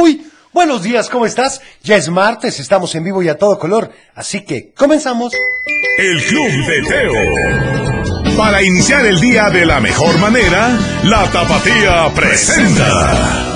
Muy buenos días, ¿cómo estás? Ya es martes, estamos en vivo y a todo color, así que comenzamos. El Club de Teo. Para iniciar el día de la mejor manera, la Tapatía presenta.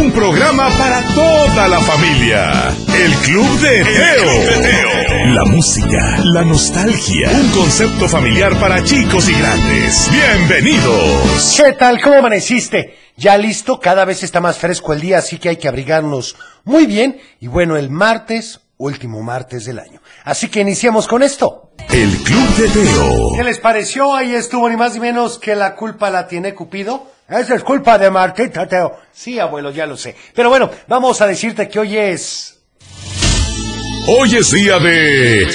Un programa para toda la familia. El Club de Teo. La música, la nostalgia. Un concepto familiar para chicos y grandes. Bienvenidos. ¿Qué tal? ¿Cómo amaneciste? Ya listo, cada vez está más fresco el día, así que hay que abrigarnos muy bien. Y bueno, el martes, último martes del año. Así que iniciamos con esto. El Club de Teo. ¿Qué les pareció? Ahí estuvo ni más ni menos que la culpa la tiene Cupido. Esa es culpa de Martita, Teo. Sí, abuelo, ya lo sé. Pero bueno, vamos a decirte que hoy es... Hoy es día de.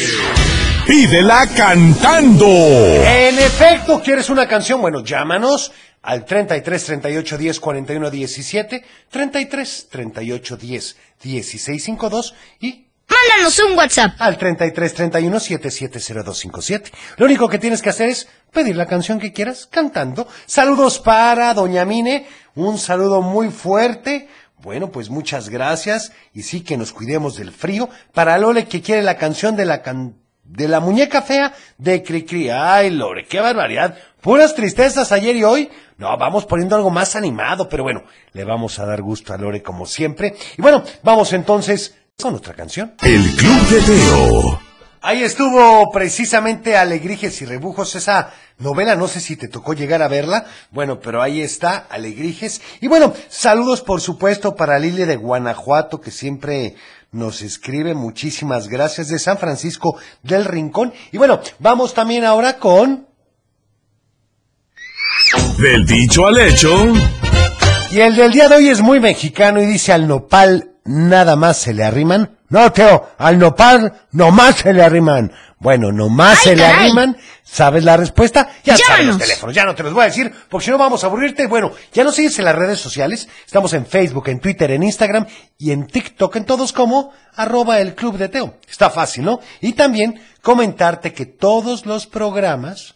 Pídela cantando. En efecto, ¿quieres una canción? Bueno, llámanos al 33 38 10 41 17, 33 38 10 16 52 y Mándanos un WhatsApp. al 33 31 770257. Lo único que tienes que hacer es pedir la canción que quieras cantando. Saludos para Doña Mine, un saludo muy fuerte. Bueno, pues muchas gracias y sí que nos cuidemos del frío. Para Lole que quiere la canción de la can- de la muñeca fea de Cricri. Ay, Lore, qué barbaridad. Puras tristezas ayer y hoy. No, vamos poniendo algo más animado, pero bueno, le vamos a dar gusto a Lore como siempre. Y bueno, vamos entonces con otra canción. El Club de Teo. Ahí estuvo precisamente Alegrijes y Rebujos, esa novela, no sé si te tocó llegar a verla, bueno, pero ahí está, Alegrijes. Y bueno, saludos por supuesto para Lili de Guanajuato, que siempre nos escribe, muchísimas gracias, de San Francisco del Rincón. Y bueno, vamos también ahora con... Del dicho al hecho. Y el del día de hoy es muy mexicano y dice al nopal nada más se le arriman. No, Teo, al nopal nomás se le arriman. Bueno, nomás Ay, se le arriman. ¿Sabes la respuesta? Ya sabes los teléfonos, ya no te los voy a decir, porque si no vamos a aburrirte. Bueno, ya nos sigues en las redes sociales. Estamos en Facebook, en Twitter, en Instagram y en TikTok, en todos como arroba el club de Teo. Está fácil, ¿no? Y también comentarte que todos los programas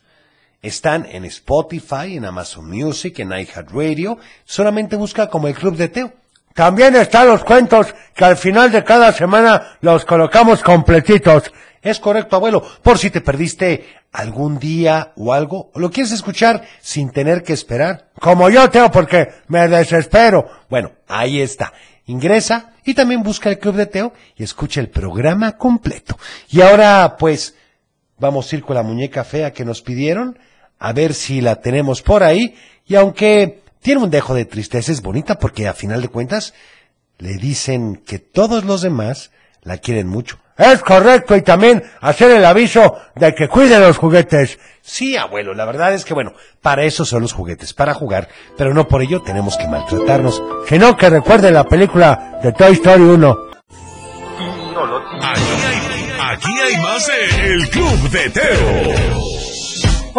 están en Spotify, en Amazon Music, en iHeartRadio. Solamente busca como el Club de Teo. También están los cuentos que al final de cada semana los colocamos completitos. Es correcto, abuelo. Por si te perdiste algún día o algo, lo quieres escuchar sin tener que esperar. Como yo, Teo, porque me desespero. Bueno, ahí está. Ingresa y también busca el Club de Teo y escucha el programa completo. Y ahora, pues, Vamos a ir con la muñeca fea que nos pidieron, a ver si la tenemos por ahí. Y aunque tiene un dejo de tristeza, es bonita porque a final de cuentas le dicen que todos los demás la quieren mucho. Es correcto y también hacer el aviso de que cuiden los juguetes. Sí, abuelo, la verdad es que bueno, para eso son los juguetes, para jugar, pero no por ello tenemos que maltratarnos, sino que recuerden la película de Toy Story 1. Aquí hay, más El Club de Teo.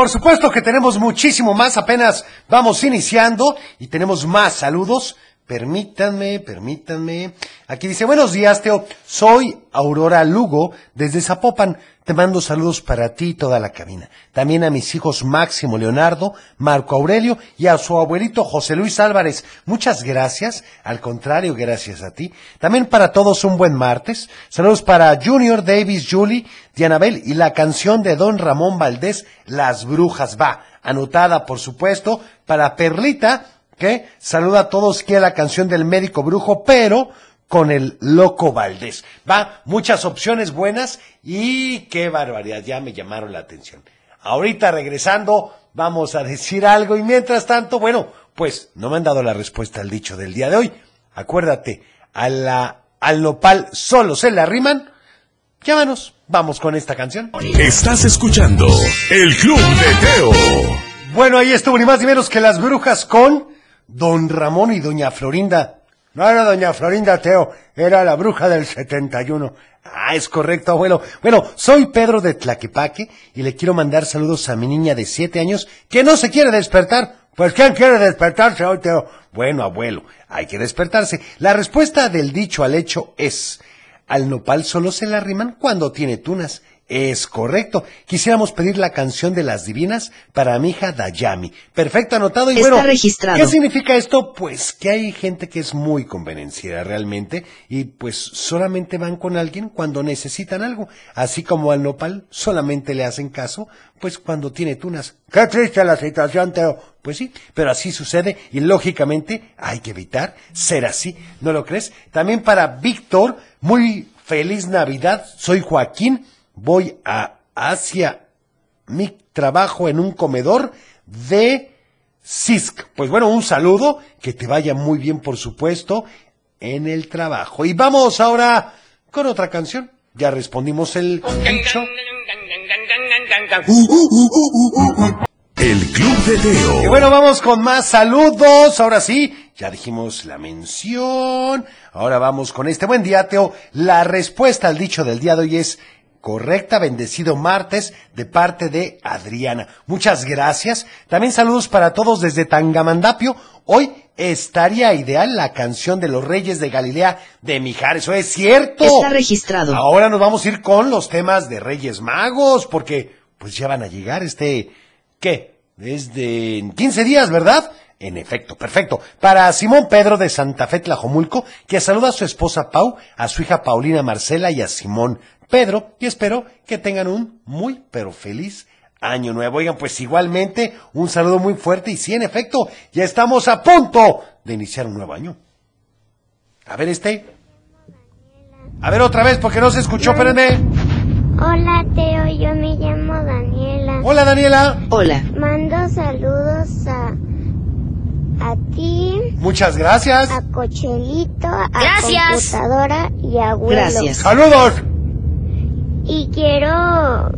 Por supuesto que tenemos muchísimo más, apenas vamos iniciando y tenemos más saludos. Permítanme, permítanme. Aquí dice, buenos días, Teo. Soy Aurora Lugo desde Zapopan. Te mando saludos para ti y toda la cabina. También a mis hijos Máximo Leonardo, Marco Aurelio y a su abuelito José Luis Álvarez. Muchas gracias. Al contrario, gracias a ti. También para todos un buen martes. Saludos para Junior, Davis, Julie, Dianabel y la canción de Don Ramón Valdés, Las Brujas. Va, anotada por supuesto, para Perlita, que saluda a todos que la canción del médico brujo, pero con el loco Valdés. Va, muchas opciones buenas y qué barbaridad, ya me llamaron la atención. Ahorita regresando, vamos a decir algo y mientras tanto, bueno, pues no me han dado la respuesta al dicho del día de hoy. Acuérdate, a la, al nopal solo se le arriman. Llámanos, vamos con esta canción. Estás escuchando El Club de Teo. Bueno, ahí estuvo ni más ni menos que las brujas con Don Ramón y Doña Florinda. No era Doña Florinda, Teo, era la bruja del 71. Ah, es correcto, abuelo. Bueno, soy Pedro de Tlaquepaque y le quiero mandar saludos a mi niña de siete años que no se quiere despertar. Pues, ¿quién quiere despertarse hoy, Teo? Bueno, abuelo, hay que despertarse. La respuesta del dicho al hecho es, al nopal solo se le arriman cuando tiene tunas. Es correcto. Quisiéramos pedir la canción de las divinas para mi hija Dayami. Perfecto, anotado. Y Está bueno, registrado. ¿qué significa esto? Pues que hay gente que es muy convenenciera realmente y pues solamente van con alguien cuando necesitan algo. Así como al nopal solamente le hacen caso, pues cuando tiene tunas. Qué triste la situación, Teo. Pues sí, pero así sucede y lógicamente hay que evitar ser así. ¿No lo crees? También para Víctor, muy feliz Navidad. Soy Joaquín. Voy a hacia mi trabajo en un comedor de CISC. Pues bueno, un saludo, que te vaya muy bien, por supuesto, en el trabajo. Y vamos ahora con otra canción. Ya respondimos el dicho. El Club de Y Teo. bueno, vamos con más saludos. Ahora sí, ya dijimos la mención. Ahora vamos con este buen día, Teo. La respuesta al dicho del día de hoy es correcta. Bendecido martes de parte de Adriana. Muchas gracias. También saludos para todos desde Tangamandapio. Hoy estaría ideal la canción de los Reyes de Galilea de Mijares. Eso es cierto. Está registrado. Ahora nos vamos a ir con los temas de Reyes Magos, porque pues ya van a llegar este, ¿qué? Desde en 15 días, ¿verdad? En efecto, perfecto. Para Simón Pedro de Santa Fe Tlajomulco, que saluda a su esposa Pau, a su hija Paulina Marcela y a Simón Pedro, y espero que tengan un muy, pero feliz año nuevo. Oigan, pues igualmente, un saludo muy fuerte y sí, en efecto, ya estamos a punto de iniciar un nuevo año. A ver este. A ver otra vez, porque no se escuchó, espérenme. Hola Teo, yo me llamo Daniela. Hola Daniela. Hola. Mando saludos a, a ti, Muchas gracias. a Cochelito, a Gracias. computadora y a abuelo. Gracias. Saludos. Y quiero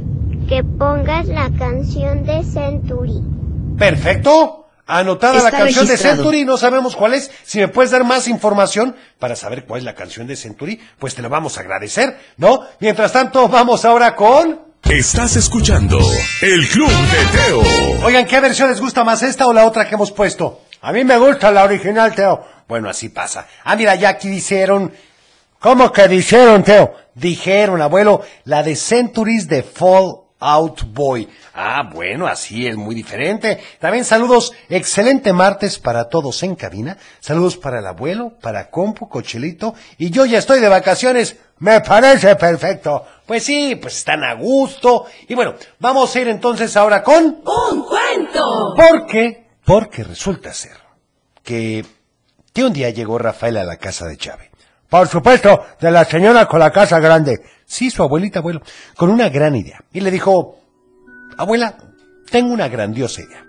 que pongas la canción de Century. Perfecto. Anotada la canción de. Century, no sabemos cuál es. Si me puedes dar más información para saber cuál es la canción de Century, pues te lo vamos a agradecer, ¿no? Mientras tanto, vamos ahora con... Estás escuchando El Club de Teo. Oigan, ¿qué versión les gusta más esta o la otra que hemos puesto? A mí me gusta la original, Teo. Bueno, así pasa. Ah, mira, ya aquí dijeron... ¿Cómo que dijeron, Teo? Dijeron, abuelo, la de Centuries de Fall Out Boy. Ah, bueno, así es muy diferente. También saludos, excelente martes para todos en cabina. Saludos para el abuelo, para Compu, Cochelito. Y yo ya estoy de vacaciones. Me parece perfecto. Pues sí, pues están a gusto. Y bueno, vamos a ir entonces ahora con... ¡Un cuento! ¿Por qué? Porque resulta ser que, que un día llegó Rafael a la casa de Chávez. Por supuesto, de la señora con la casa grande. Sí, su abuelita, abuelo, con una gran idea. Y le dijo, abuela, tengo una grandiosa idea.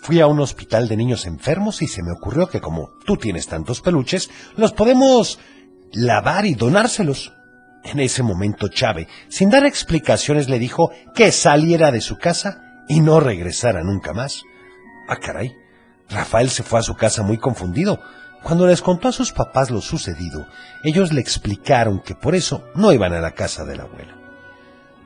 Fui a un hospital de niños enfermos y se me ocurrió que como tú tienes tantos peluches, los podemos lavar y donárselos. En ese momento Chávez, sin dar explicaciones, le dijo que saliera de su casa y no regresara nunca más. Ah, caray. Rafael se fue a su casa muy confundido. Cuando les contó a sus papás lo sucedido, ellos le explicaron que por eso no iban a la casa de la abuela.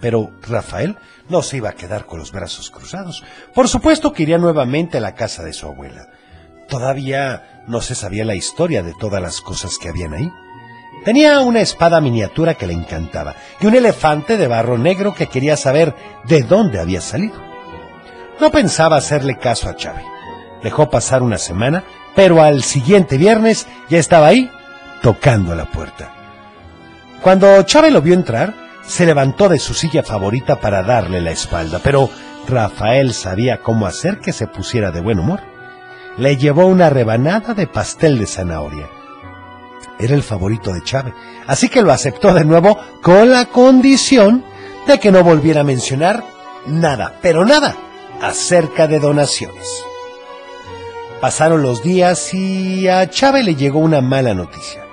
Pero Rafael no se iba a quedar con los brazos cruzados. Por supuesto que iría nuevamente a la casa de su abuela. Todavía no se sabía la historia de todas las cosas que habían ahí. Tenía una espada miniatura que le encantaba y un elefante de barro negro que quería saber de dónde había salido. No pensaba hacerle caso a Chávez. Dejó pasar una semana, pero al siguiente viernes ya estaba ahí, tocando la puerta. Cuando Chávez lo vio entrar, se levantó de su silla favorita para darle la espalda, pero Rafael sabía cómo hacer que se pusiera de buen humor. Le llevó una rebanada de pastel de zanahoria. Era el favorito de Chávez, así que lo aceptó de nuevo con la condición de que no volviera a mencionar nada, pero nada, acerca de donaciones. Pasaron los días y a Chávez le llegó una mala noticia.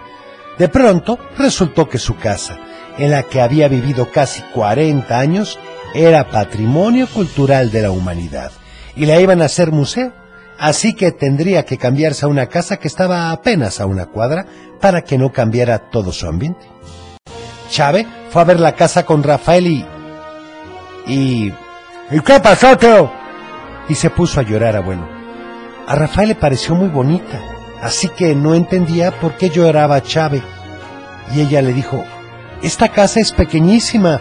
De pronto resultó que su casa, en la que había vivido casi 40 años, era patrimonio cultural de la humanidad y la iban a hacer museo, así que tendría que cambiarse a una casa que estaba apenas a una cuadra para que no cambiara todo su ambiente. Chávez fue a ver la casa con Rafael y... y... ¿Y qué pasó, Teo? Y se puso a llorar, abuelo. A Rafael le pareció muy bonita, así que no entendía por qué lloraba Chávez. Y ella le dijo, esta casa es pequeñísima.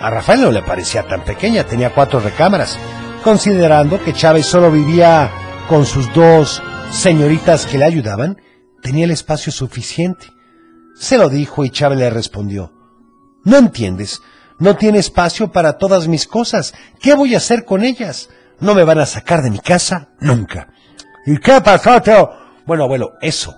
a Rafael no le parecía tan pequeña, tenía cuatro recámaras, considerando que Chávez solo vivía con sus dos señoritas que le ayudaban, tenía el espacio suficiente. Se lo dijo y Chávez le respondió, no entiendes, no tiene espacio para todas mis cosas, ¿qué voy a hacer con ellas? No me van a sacar de mi casa nunca. ¿Y qué pasó, Teo? Bueno, abuelo, eso,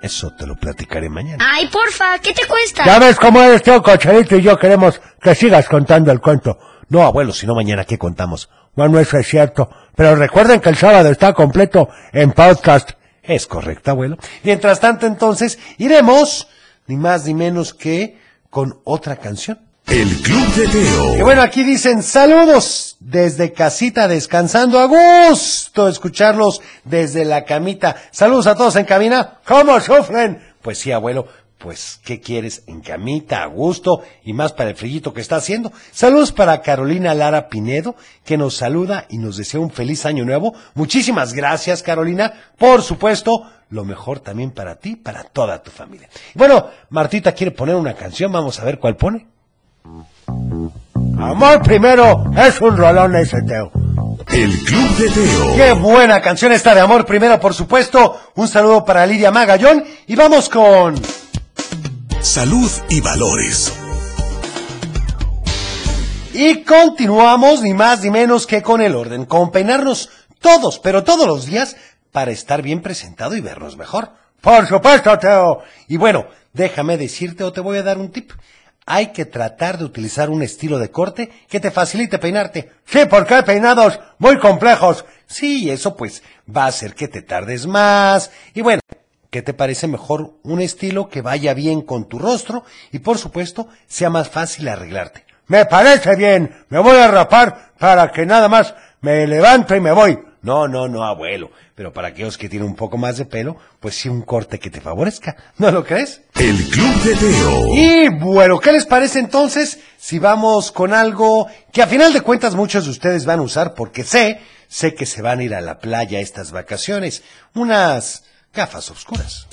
eso te lo platicaré mañana. Ay, porfa, ¿qué te cuesta? Ya ves cómo eres, Teo Cocharito, y yo queremos que sigas contando el cuento. No, abuelo, si no mañana, ¿qué contamos? Bueno, eso es cierto. Pero recuerden que el sábado está completo en podcast. Es correcto, abuelo. Mientras tanto, entonces, iremos, ni más ni menos que con otra canción. El Club de Y Teo. bueno, aquí dicen saludos desde casita descansando a gusto escucharlos desde la camita. Saludos a todos en cabina. ¿Cómo sufren? Pues sí, abuelo. Pues, ¿qué quieres? En camita, a gusto y más para el frillito que está haciendo. Saludos para Carolina Lara Pinedo, que nos saluda y nos desea un feliz año nuevo. Muchísimas gracias, Carolina. Por supuesto, lo mejor también para ti, para toda tu familia. Bueno, Martita quiere poner una canción. Vamos a ver cuál pone. Amor primero es un rolón ese Teo. El Club de Teo. Qué buena canción esta de Amor primero, por supuesto. Un saludo para Lidia Magallón y vamos con Salud y valores. y continuamos ni más ni menos que con el orden, con peinarnos todos, pero todos los días para estar bien presentado y vernos mejor. Por supuesto, Teo. Y bueno, déjame decirte o te voy a dar un tip. Hay que tratar de utilizar un estilo de corte que te facilite peinarte. Sí, porque hay peinados muy complejos. Sí, eso pues va a hacer que te tardes más. Y bueno, ¿qué te parece mejor un estilo que vaya bien con tu rostro y por supuesto sea más fácil arreglarte? Me parece bien. Me voy a rapar para que nada más me levanto y me voy. No, no, no, abuelo. Pero para aquellos que tienen un poco más de pelo, pues sí un corte que te favorezca. ¿No lo crees? El Club de Teo. Y bueno, ¿qué les parece entonces si vamos con algo que a final de cuentas muchos de ustedes van a usar porque sé, sé que se van a ir a la playa estas vacaciones? Unas gafas oscuras.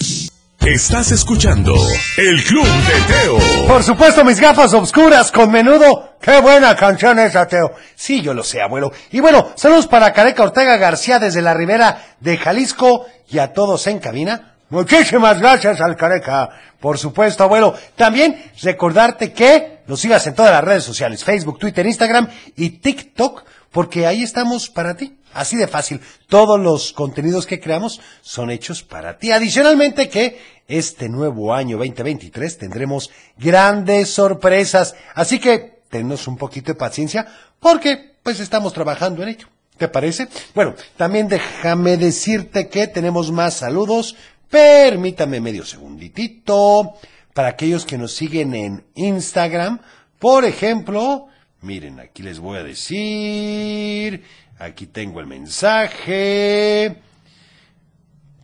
Estás escuchando El Club de Teo. Por supuesto, mis gafas oscuras con menudo. Qué buena canción esa, Teo. Sí, yo lo sé, abuelo. Y bueno, saludos para Careca Ortega García desde la ribera de Jalisco y a todos en cabina. Muchísimas gracias al Careca. Por supuesto, abuelo. También recordarte que nos sigas en todas las redes sociales, Facebook, Twitter, Instagram y TikTok, porque ahí estamos para ti. Así de fácil. Todos los contenidos que creamos son hechos para ti. Adicionalmente que este nuevo año 2023 tendremos grandes sorpresas. Así que tenos un poquito de paciencia porque pues estamos trabajando en ello. ¿Te parece? Bueno, también déjame decirte que tenemos más saludos. Permítame medio segunditito. Para aquellos que nos siguen en Instagram, por ejemplo, miren, aquí les voy a decir, aquí tengo el mensaje.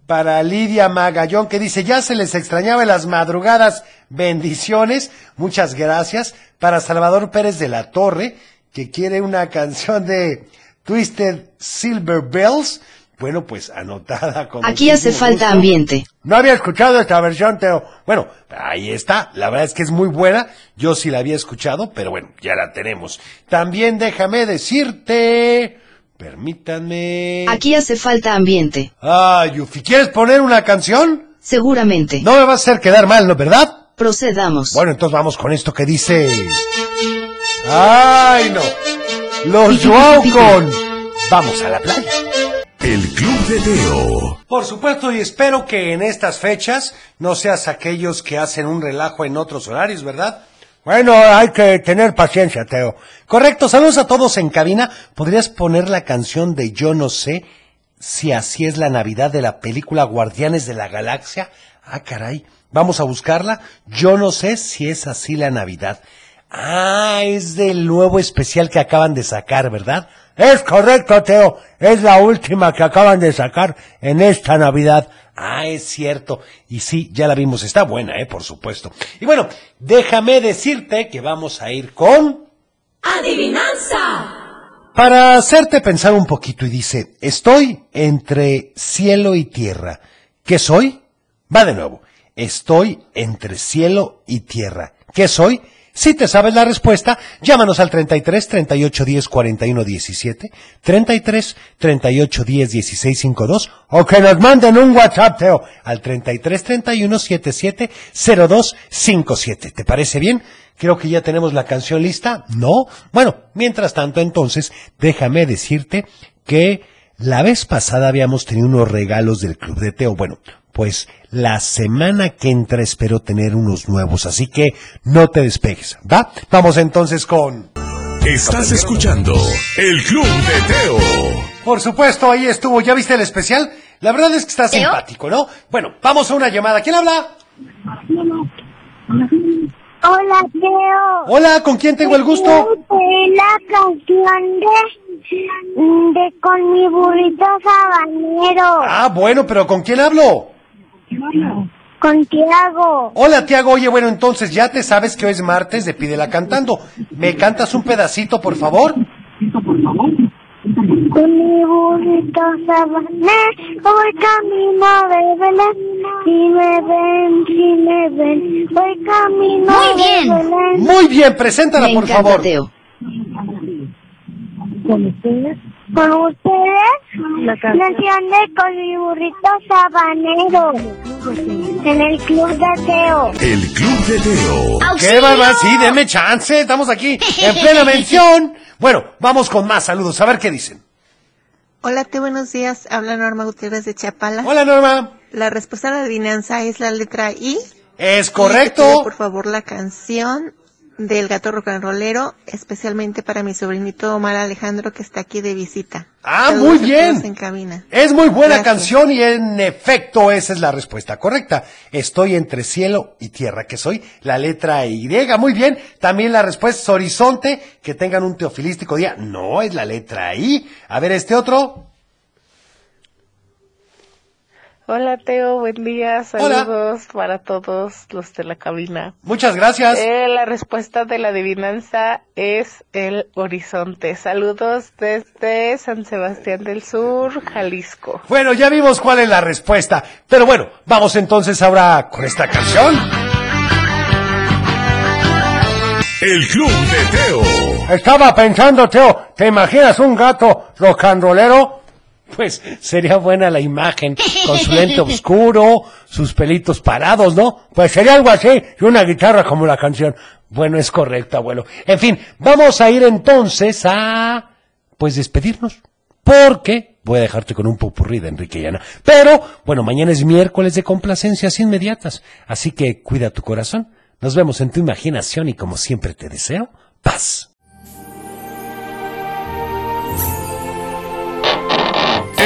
Para Lidia Magallón que dice, ya se les extrañaba en las madrugadas, bendiciones, muchas gracias. Para Salvador Pérez de la Torre, que quiere una canción de Twisted Silver Bells, bueno, pues anotada con Aquí hace falta gusto. ambiente. No había escuchado esta versión, Teo. Bueno, ahí está. La verdad es que es muy buena. Yo sí la había escuchado, pero bueno, ya la tenemos. También déjame decirte... Permítanme... Aquí hace falta ambiente. Ay, Yufi, ¿quieres poner una canción? Seguramente. No me vas a hacer quedar mal, ¿no? ¿Verdad? Procedamos. Bueno, entonces vamos con esto que dice... ¡Ay, no! Los Joao con... Vamos a la playa. El Club de Teo. Por supuesto, y espero que en estas fechas no seas aquellos que hacen un relajo en otros horarios, ¿verdad? Bueno, hay que tener paciencia, Teo. Correcto, saludos a todos en cabina. ¿Podrías poner la canción de Yo no sé si así es la Navidad de la película Guardianes de la Galaxia? Ah, caray. Vamos a buscarla. Yo no sé si es así la Navidad. Ah, es del nuevo especial que acaban de sacar, ¿verdad? Es correcto, Teo. Es la última que acaban de sacar en esta Navidad. Ah, es cierto. Y sí, ya la vimos. Está buena, eh, por supuesto. Y bueno, déjame decirte que vamos a ir con... ¡Adivinanza! Para hacerte pensar un poquito y dice, estoy entre cielo y tierra. ¿Qué soy? Va de nuevo. Estoy entre cielo y tierra. ¿Qué soy? Si te sabes la respuesta, llámanos al 33 38 10 41 17, 33 38 10 16 52 o que nos manden un WhatsApp, Teo, al 33 31 77 02 57. ¿Te parece bien? Creo que ya tenemos la canción lista. ¿No? Bueno, mientras tanto, entonces, déjame decirte que la vez pasada habíamos tenido unos regalos del Club de Teo. Bueno, pues la semana que entra espero tener unos nuevos, así que no te despegues, ¿va? Vamos entonces con... Estás escuchando el Club de Teo. Por supuesto, ahí estuvo. ¿Ya viste el especial? La verdad es que está simpático, ¿no? Bueno, vamos a una llamada. ¿Quién habla? Hola, Teo. Hola, ¿con quién tengo el gusto? Es la canción de, de Con mi burrito sabanero. Ah, bueno, pero ¿con quién hablo? Con Tiago. Hola, Tiago. Oye, bueno, entonces ya te sabes que hoy es martes de Pídela Cantando. ¿Me cantas un pedacito, por favor? Con mi burrito sabanero voy camino de Belén. Si me ven, si me ven, voy camino Muy bien. de Belén. Muy bien, preséntala, Me por encanta, favor. Teo. Con ustedes, la canción de Con mi burrito sabanero. En el club de Teo. El Club de Teo. ¡Qué barbaridad! Sí, deme chance. Estamos aquí en plena mención. Bueno, vamos con más saludos. A ver qué dicen. Hola, Teo, buenos días. Habla Norma Gutiérrez de Chapala. Hola, Norma. La respuesta a la adivinanza es la letra I. Es te correcto. por favor, la canción del gato rock and rollero, especialmente para mi sobrinito Omar Alejandro, que está aquí de visita. Ah, Saludos muy bien. todos en cabina. Es muy buena Gracias. canción y en efecto esa es la respuesta correcta. Estoy entre cielo y tierra, que soy la letra Y. Muy bien. También la respuesta es horizonte, que tengan un teofilístico día. No, es la letra I. A ver, este otro. Hola Teo, buen día, Hola. saludos para todos los de la cabina. Muchas gracias. Eh, la respuesta de la adivinanza es el horizonte. Saludos desde San Sebastián del Sur, Jalisco. Bueno, ya vimos cuál es la respuesta. Pero bueno, vamos entonces ahora con esta canción. El Club de Teo. Estaba pensando, Teo, ¿te imaginas un gato rocanrolero? Pues sería buena la imagen, con su lente oscuro, sus pelitos parados, ¿no? Pues sería algo así, y una guitarra como la canción. Bueno, es correcto, abuelo. En fin, vamos a ir entonces a, pues despedirnos. Porque voy a dejarte con un popurrí de Enrique y Ana. Pero, bueno, mañana es miércoles de complacencias inmediatas. Así que cuida tu corazón. Nos vemos en tu imaginación y como siempre te deseo, paz.